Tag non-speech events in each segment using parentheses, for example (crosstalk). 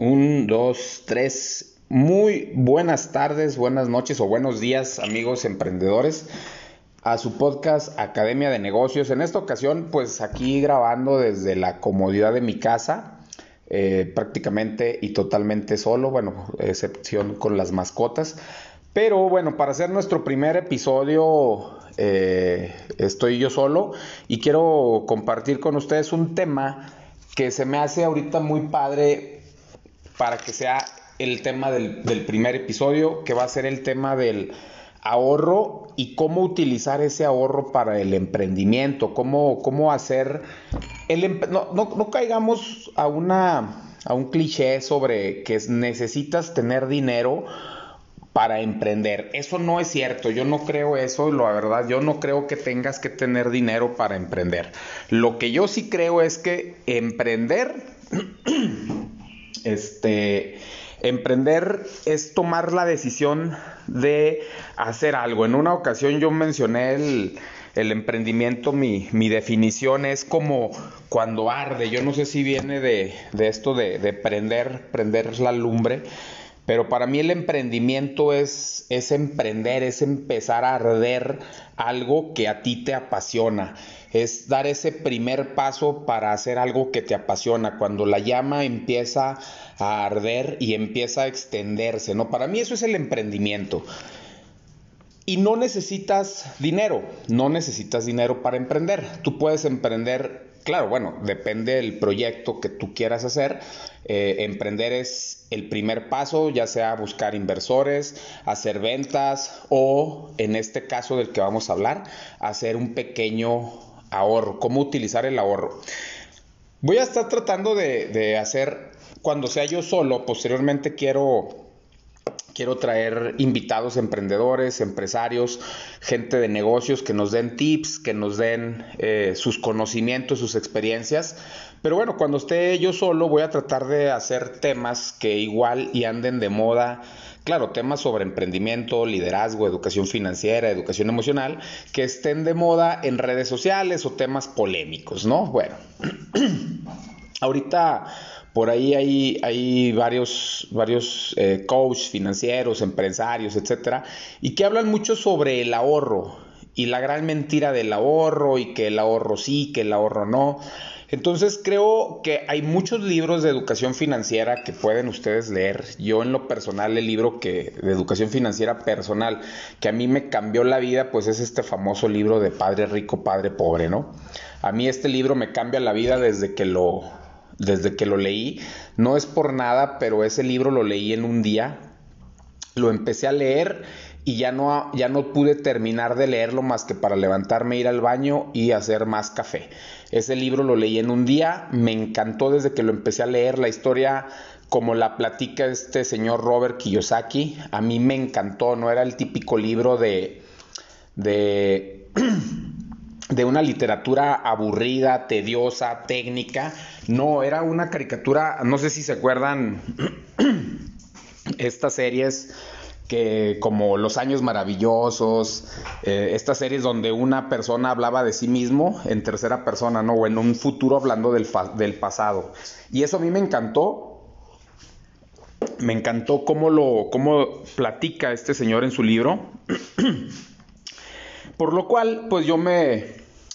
Un, dos, tres. Muy buenas tardes, buenas noches o buenos días, amigos emprendedores, a su podcast Academia de Negocios. En esta ocasión, pues aquí grabando desde la comodidad de mi casa, eh, prácticamente y totalmente solo, bueno, excepción con las mascotas. Pero bueno, para hacer nuestro primer episodio, eh, estoy yo solo y quiero compartir con ustedes un tema que se me hace ahorita muy padre para que sea el tema del, primer episodio, que va a ser el tema del ahorro y cómo utilizar ese ahorro para el emprendimiento, cómo, cómo hacer el no, no, caigamos a una a un cliché sobre que necesitas tener dinero para emprender. Eso no es cierto, yo no creo eso, la verdad, yo no creo que tengas que tener dinero para emprender. Lo que yo sí creo es que emprender (clears throat) Este, emprender es tomar la decisión de hacer algo. En una ocasión yo mencioné el, emprendimiento, mi, definición es como cuando arde. Yo no sé si viene de, esto de, de, prender, prender la lumbre, pero para mí el emprendimiento es, es emprender, es empezar a arder algo que a ti te apasiona es dar ese primer paso para hacer algo que te apasiona, cuando la llama empieza a arder y empieza a extenderse, ¿no? Para mí eso es el emprendimiento. Y no necesitas dinero, no necesitas dinero para emprender. Tú puedes emprender, claro, bueno, depende del proyecto que tú quieras hacer. Eh, emprender es el primer paso, ya sea buscar inversores, hacer ventas o, en este caso del que vamos a hablar, hacer un pequeño ahorro, cómo utilizar el ahorro. Voy a estar tratando de, hacer, cuando sea yo solo, posteriormente quiero, quiero traer invitados emprendedores, empresarios, gente de negocios que nos den tips, que nos den eh, sus conocimientos, sus experiencias. Pero bueno, cuando esté yo solo voy a tratar de hacer temas que igual y anden de moda claro, temas sobre emprendimiento, liderazgo, educación financiera, educación emocional, que estén de moda en redes sociales o temas polémicos, ¿no? Bueno, (clears throat) ahorita por ahí hay, varios, varios eh, coaches financieros, empresarios, etcétera, y que hablan mucho sobre el ahorro y la gran mentira del ahorro y que el ahorro sí, que el ahorro no. Entonces creo que hay muchos libros de educación financiera que pueden ustedes leer. Yo en lo personal el libro que de educación financiera personal que a mí me cambió la vida pues es este famoso libro de Padre rico, Padre pobre, ¿no? A mí este libro me cambia la vida desde que lo desde que lo leí. No es por nada, pero ese libro lo leí en un día. Lo empecé a leer y ya no, ya no pude terminar de leerlo más que para levantarme, ir al baño y hacer más café. Ese libro lo leí en un día, me encantó desde que lo empecé a leer, la historia como la platica este señor Robert Kiyosaki, a mí me encantó, no era el típico libro de... de (clears throat) de una literatura aburrida, tediosa, técnica. No, era una caricatura, no sé si se acuerdan (clears throat) estas series que como Los Años Maravillosos, eh, estas series donde una persona hablaba de sí mismo en tercera persona, ¿no? O en un futuro hablando del, del pasado. Y eso a mí me encantó. Me encantó cómo lo cómo platica este señor en su libro. (clears throat) Por lo cual, pues yo me,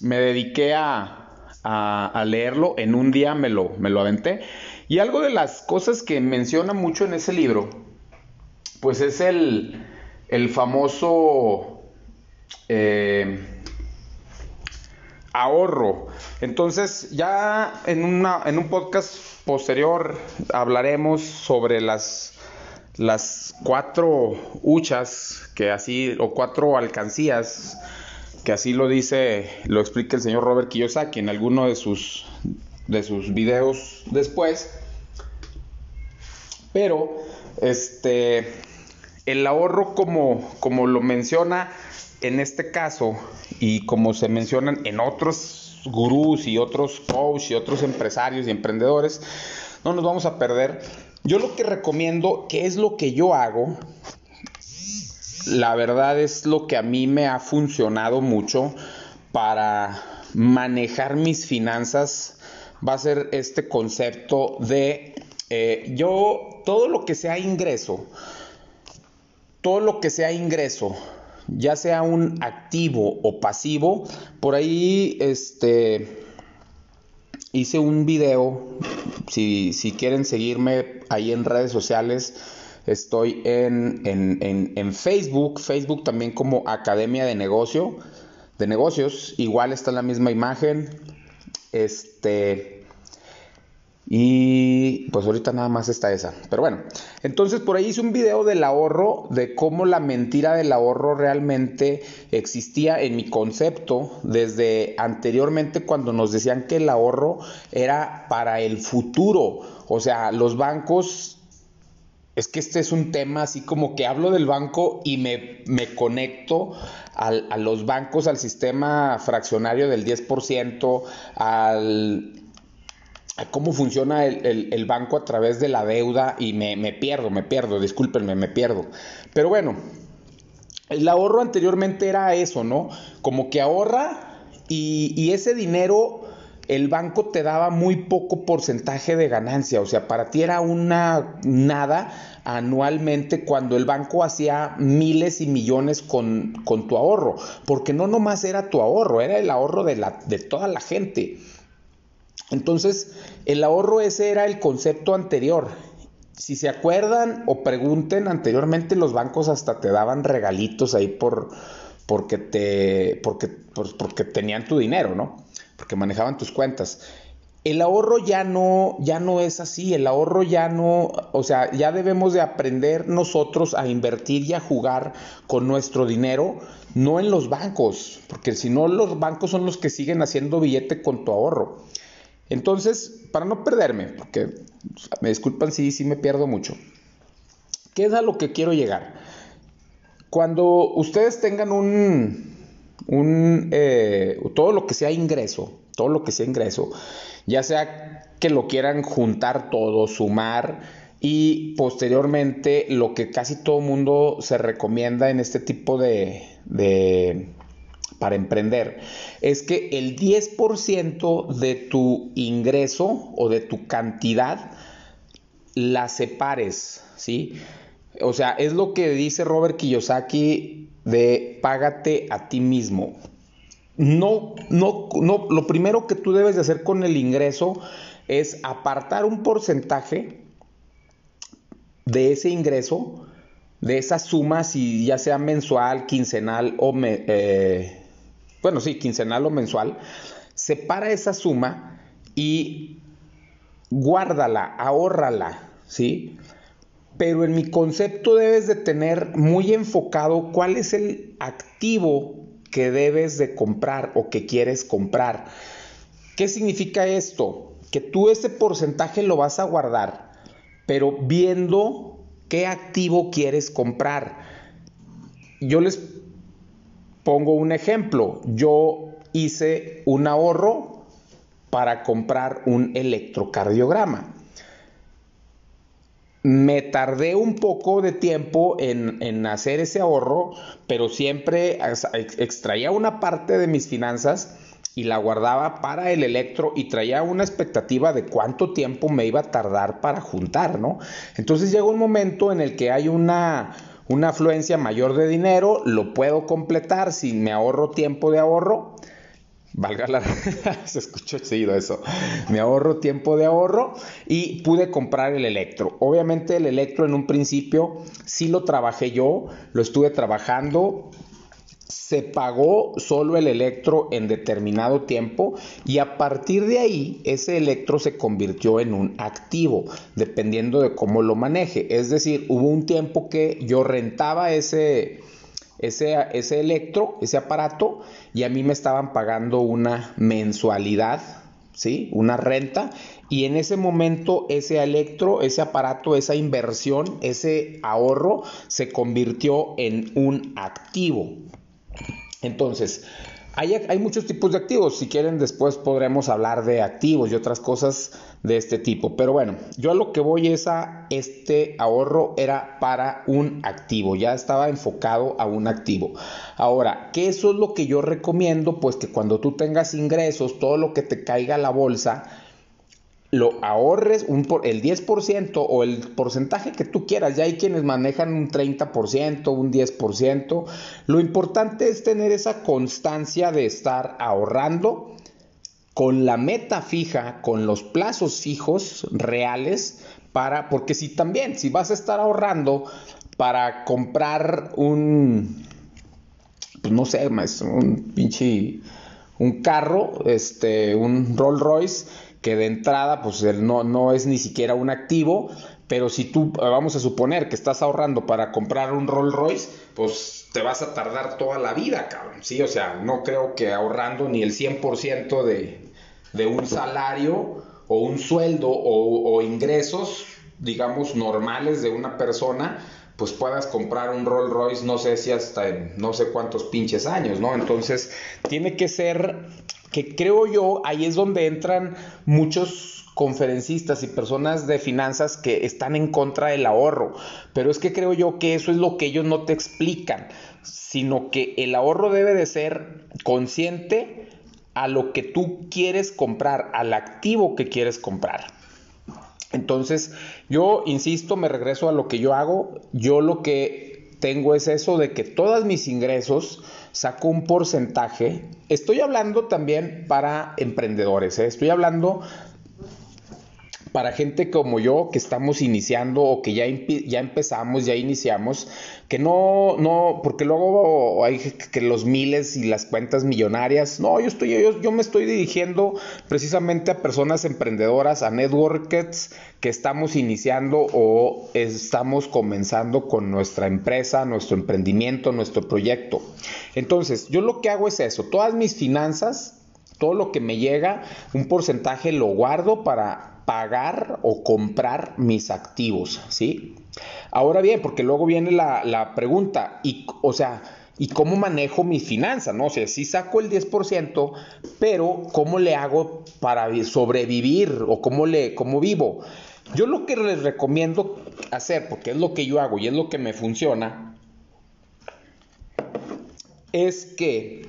me dediqué a, a, a, leerlo. En un día me lo, me lo aventé. Y algo de las cosas que menciona mucho en ese libro pues es el, famoso eh, ahorro. Entonces ya en, una, en un podcast posterior hablaremos sobre las, las cuatro huchas que así, o cuatro alcancías, que así lo dice, lo explica el señor Robert Kiyosaki en alguno de sus, de sus videos después. Pero, este, el ahorro como, como lo menciona en este caso y como se mencionan en otros gurús y otros coaches y otros empresarios y emprendedores, no nos vamos a perder. Yo lo que recomiendo, que es lo que yo hago, la verdad es lo que a mí me ha funcionado mucho para manejar mis finanzas, va a ser este concepto de Eh, yo, todo lo que sea ingreso, todo lo que sea ingreso, ya sea un activo o pasivo, por ahí este, hice un video, si, si quieren seguirme ahí en redes sociales, estoy en, en, en, Facebook, Facebook también como Academia de Negocio, de Negocios, igual está la misma imagen, este, y pues ahorita nada más está esa. Pero bueno, entonces por ahí hice un video del ahorro, de cómo la mentira del ahorro realmente existía en mi concepto desde anteriormente cuando nos decían que el ahorro era para el futuro. O sea, los bancos es que este es un tema así como que hablo del banco y me, me conecto al, a los bancos, al sistema fraccionario del 10%, al cómo funciona el, banco a través de la deuda y me, pierdo, me pierdo, discúlpenme, me pierdo. Pero bueno, el ahorro anteriormente era eso, ¿no? Como que ahorra y, y ese dinero el banco te daba muy poco porcentaje de ganancia, o sea, para ti era una nada anualmente cuando el banco hacía miles y millones con, con tu ahorro, porque no nomás era tu ahorro, era el ahorro de, la, de toda la gente. Entonces, el ahorro ese era el concepto anterior. Si se acuerdan o pregunten, anteriormente los bancos hasta te daban regalitos ahí por porque te porque, porque tenían tu dinero, ¿no? Porque manejaban tus cuentas. El ahorro ya no, ya no es así, el ahorro ya no, o sea, ya debemos de aprender nosotros a invertir y a jugar con nuestro dinero, no en los bancos, porque si no los bancos son los que siguen haciendo billete con tu ahorro. Entonces, para no perderme, porque me disculpan si, me pierdo mucho, ¿qué es a lo que quiero llegar? Cuando ustedes tengan un, un eh, todo lo que sea ingreso, todo lo que sea ingreso, ya sea que lo quieran juntar todo, sumar y posteriormente lo que casi todo mundo se recomienda en este tipo de, de para emprender es que el 10% de tu ingreso o de tu cantidad la separes, ¿sí? O sea, es lo que dice Robert Kiyosaki de págate a ti mismo. No, no, no, lo primero que tú debes de hacer con el ingreso es apartar un porcentaje de ese ingreso, de esa suma, si ya sea mensual, quincenal o eh, bueno, sí, quincenal o mensual, separa esa suma y guárdala, ahórrala, ¿sí? Pero en mi concepto debes de tener muy enfocado cuál es el activo que debes de comprar o que quieres comprar. ¿Qué significa esto? Que tú ese porcentaje lo vas a guardar, pero viendo qué activo quieres comprar. Yo les Pongo un ejemplo, yo hice un ahorro para comprar un electrocardiograma. Me tardé un poco de tiempo en, hacer ese ahorro, pero siempre extraía una parte de mis finanzas y la guardaba para el electro y traía una expectativa de cuánto tiempo me iba a tardar para juntar, ¿no? Entonces llega un momento en el que hay una, una afluencia mayor de dinero, lo puedo completar si me ahorro tiempo de ahorro. Valga la... (laughs) se escuchó chido eso. Me ahorro tiempo de ahorro y pude comprar el electro. Obviamente el electro en un principio sí lo trabajé yo, lo estuve trabajando se pagó solo el electro en determinado tiempo y a partir de ahí ese electro se convirtió en un activo, dependiendo de cómo lo maneje. Es decir, hubo un tiempo que yo rentaba ese, ese, ese electro, ese aparato, y a mí me estaban pagando una mensualidad, ¿sí? Una renta, y en ese momento ese electro, ese aparato, esa inversión, ese ahorro se convirtió en un activo. Entonces, hay, hay, muchos tipos de activos. Si quieren, después podremos hablar de activos y otras cosas de este tipo. Pero bueno, yo a lo que voy es a este ahorro era para un activo. Ya estaba enfocado a un activo. Ahora, ¿qué eso es lo que yo recomiendo? Pues que cuando tú tengas ingresos, todo lo que te caiga a la bolsa, lo ahorres un por, el 10% o el porcentaje que tú quieras. Ya hay quienes manejan un 30%, un 10%. Lo importante es tener esa constancia de estar ahorrando con la meta fija, con los plazos fijos reales para, porque si también, si vas a estar ahorrando para comprar un, pues no sé, un pinche, un carro, este, un Rolls Royce, que de entrada pues no, no es ni siquiera un activo, pero si tú, vamos a suponer que estás ahorrando para comprar un Rolls Royce, pues te vas a tardar toda la vida, cabrón, ¿sí? O sea, no creo que ahorrando ni el 100% de, de un salario o un sueldo o, o, ingresos, digamos, normales de una persona, pues puedas comprar un Rolls Royce, no sé si hasta en no sé cuántos pinches años, ¿no? Entonces, tiene que ser que creo yo, ahí es donde entran muchos conferencistas y personas de finanzas que están en contra del ahorro, pero es que creo yo que eso es lo que ellos no te explican, sino que el ahorro debe de ser consciente a lo que tú quieres comprar, al activo que quieres comprar. Entonces, yo insisto, me regreso a lo que yo hago, yo lo que tengo es eso de que todos mis ingresos, saco un porcentaje. Estoy hablando también para emprendedores, ¿eh? estoy hablando para gente como yo que estamos iniciando o que ya, ya empezamos, ya iniciamos, que no, no, porque luego hay que los miles y las cuentas millonarias, no, yo estoy, yo, yo me estoy dirigiendo precisamente a personas emprendedoras, a networkers que estamos iniciando o estamos comenzando con nuestra empresa, nuestro emprendimiento, nuestro proyecto. Entonces, yo lo que hago es eso, todas mis finanzas, todo lo que me llega, un porcentaje lo guardo para pagar o comprar mis activos, ¿sí? Ahora bien, porque luego viene la, pregunta, y, o sea, ¿y cómo manejo mi finanza? No o sea, sí saco el 10%, pero ¿cómo le hago para sobrevivir o cómo, le, cómo vivo? Yo lo que les recomiendo hacer, porque es lo que yo hago y es lo que me funciona, es que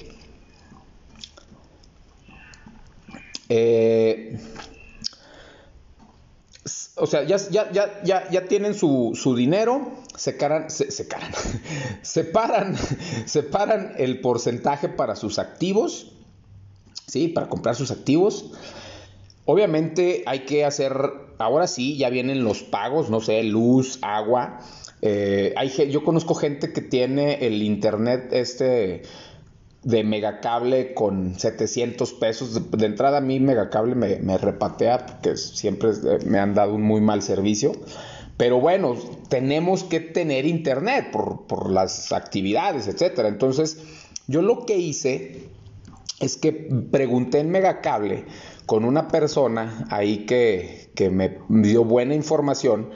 eh, o sea, ya, ya, ya, ya, tienen su, dinero, se caran, se, separan, (laughs) (laughs) separan el porcentaje para sus activos, ¿sí? Para comprar sus activos. Obviamente hay que hacer, ahora sí, ya vienen los pagos, no sé, luz, agua. Eh, hay, yo conozco gente que tiene el internet este de megacable con 700 pesos. De, entrada a mí megacable me, me repatea porque siempre me han dado un muy mal servicio. Pero bueno, tenemos que tener internet por, por las actividades, etcétera. Entonces, yo lo que hice es que pregunté en Megacable con una persona ahí que, que me dio buena información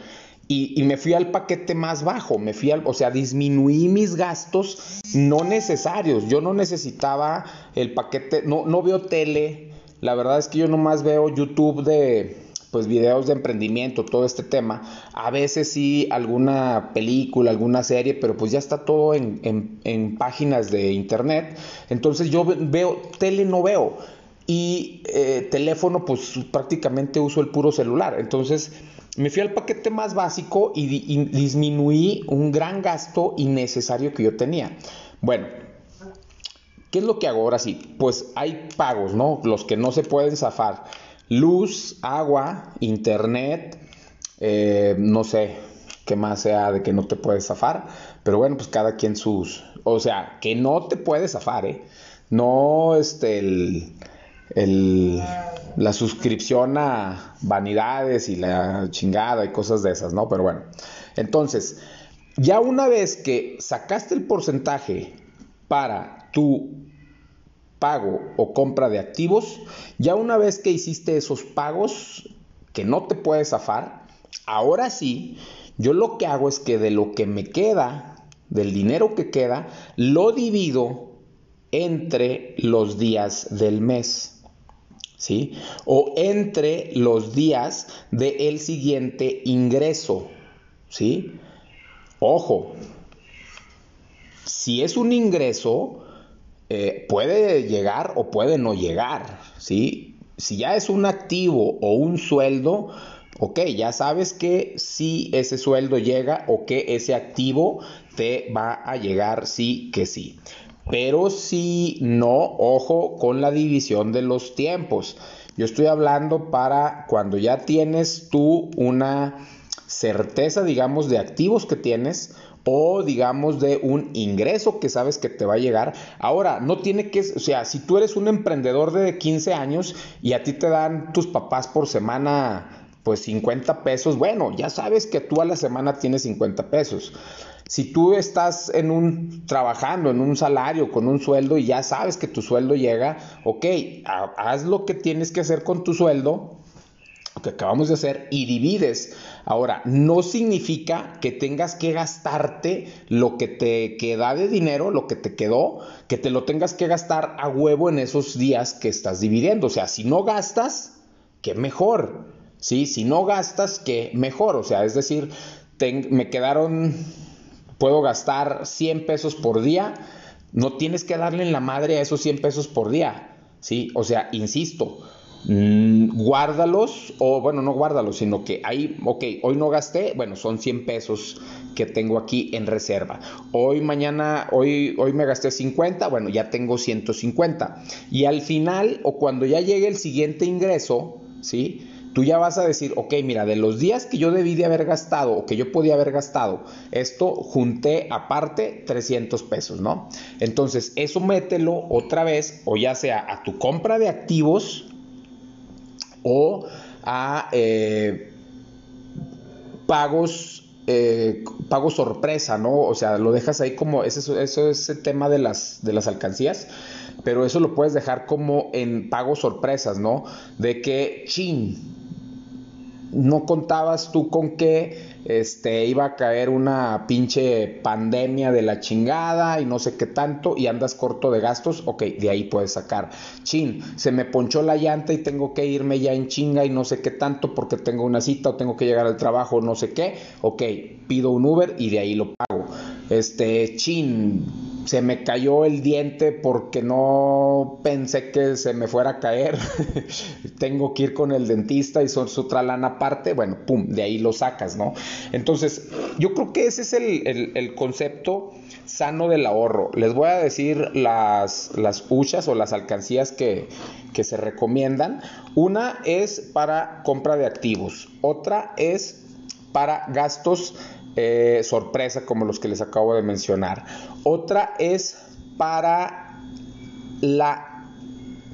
y, me fui al paquete más bajo, me fui al, o sea, disminuí mis gastos no necesarios. Yo no necesitaba el paquete, no, no veo tele. La verdad es que yo nomás veo YouTube de pues videos de emprendimiento, todo este tema. A veces sí alguna película, alguna serie, pero pues ya está todo en, en, páginas de internet. Entonces yo veo, tele no veo. Y eh, teléfono, pues prácticamente uso el puro celular. Entonces me fui al paquete más básico y, disminuí un gran gasto innecesario que yo tenía. Bueno, ¿qué es lo que hago ahora sí? Pues hay pagos, ¿no? Los que no se pueden zafar. Luz, agua, internet, eh, no sé qué más sea de que no te puedes zafar, pero bueno, pues cada quien sus... O sea, que no te puedes zafar, ¿eh? No, este, el la suscripción a vanidades y la chingada y cosas de esas, ¿no? Pero bueno, entonces, ya una vez que sacaste el porcentaje para tu pago o compra de activos, ya una vez que hiciste esos pagos que no te puedes zafar, ahora sí, yo lo que hago es que de lo que me queda, del dinero que queda, lo divido entre los días del mes. ¿Sí? O entre los días del siguiente ingreso, ¿sí? Ojo, si es un ingreso, eh, puede llegar o puede no llegar, ¿sí? Si ya es un activo o un sueldo, ok, ya sabes que si ese sueldo llega o que ese activo te va a llegar sí que sí. Pero si no, ojo con la división de los tiempos. Yo estoy hablando para cuando ya tienes tú una certeza, digamos, de activos que tienes o digamos de un ingreso que sabes que te va a llegar. Ahora, no tiene que, o sea, si tú eres un emprendedor de 15 años y a ti te dan tus papás por semana pues 50 pesos, bueno, ya sabes que tú a la semana tienes 50 pesos. Si tú estás en un trabajando en un salario con un sueldo y ya sabes que tu sueldo llega, ok, haz lo que tienes que hacer con tu sueldo, lo que acabamos de hacer, y divides. Ahora, no significa que tengas que gastarte lo que te queda de dinero, lo que te quedó, que te lo tengas que gastar a huevo en esos días que estás dividiendo. O sea, si no gastas, qué mejor. ¿Sí? Si no gastas, qué mejor. O sea, es decir, me quedaron puedo gastar 100 pesos por día, no tienes que darle en la madre a esos 100 pesos por día, ¿sí? O sea, insisto, mm, guárdalos, o bueno, no guárdalos, sino que ahí, ok, hoy no gasté, bueno, son 100 pesos que tengo aquí en reserva. Hoy, mañana, hoy, hoy me gasté 50, bueno, ya tengo 150. Y al final, o cuando ya llegue el siguiente ingreso, ¿sí? Tú ya vas a decir, ok, mira, de los días que yo debí de haber gastado o que yo podía haber gastado, esto junté aparte 300 pesos, ¿no? Entonces, eso mételo otra vez, o ya sea a tu compra de activos o a eh, pagos. Eh, pago sorpresa, ¿no? O sea, lo dejas ahí como, eso, es el tema de las, de las alcancías, pero eso lo puedes dejar como en pagos sorpresas, ¿no? De que, chin, no contabas tú con que este, iba a caer una pinche pandemia de la chingada y no sé qué tanto y andas corto de gastos, ok, de ahí puedes sacar. Chin, se me ponchó la llanta y tengo que irme ya en chinga y no sé qué tanto porque tengo una cita o tengo que llegar al trabajo, no sé qué, ok, pido un Uber y de ahí lo pago. Este, chin, se me cayó el diente porque no pensé que se me fuera a caer. (laughs) Tengo que ir con el dentista y son su otra lana aparte. Bueno, pum, de ahí lo sacas, ¿no? Entonces, yo creo que ese es el, concepto sano del ahorro. Les voy a decir las, las huchas o las alcancías que, que se recomiendan. Una es para compra de activos. Otra es para gastos eh, sorpresa como los que les acabo de mencionar. Otra es para la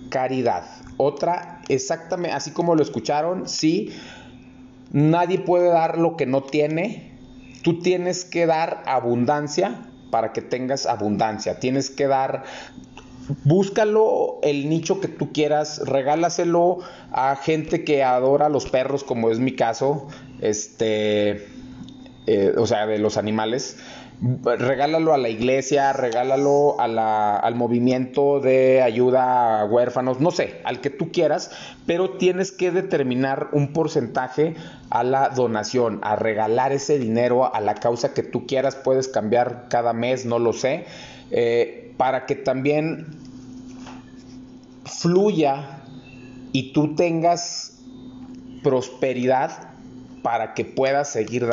caridad. Otra, exactamente, así como lo escucharon, sí, nadie puede dar lo que no tiene. Tú tienes que dar abundancia para que tengas abundancia. Tienes que dar búscalo el nicho que tú quieras, regálaselo a gente que adora los perros, como es mi caso. Este, eh, o sea, de los animales, regálalo a la iglesia, regálalo al movimiento de ayuda a huérfanos, no sé, al que tú quieras, pero tienes que determinar un porcentaje a la donación, a regalar ese dinero a la causa que tú quieras, puedes cambiar cada mes, no lo sé, eh, para que también fluya y tú tengas prosperidad para que puedas seguir dando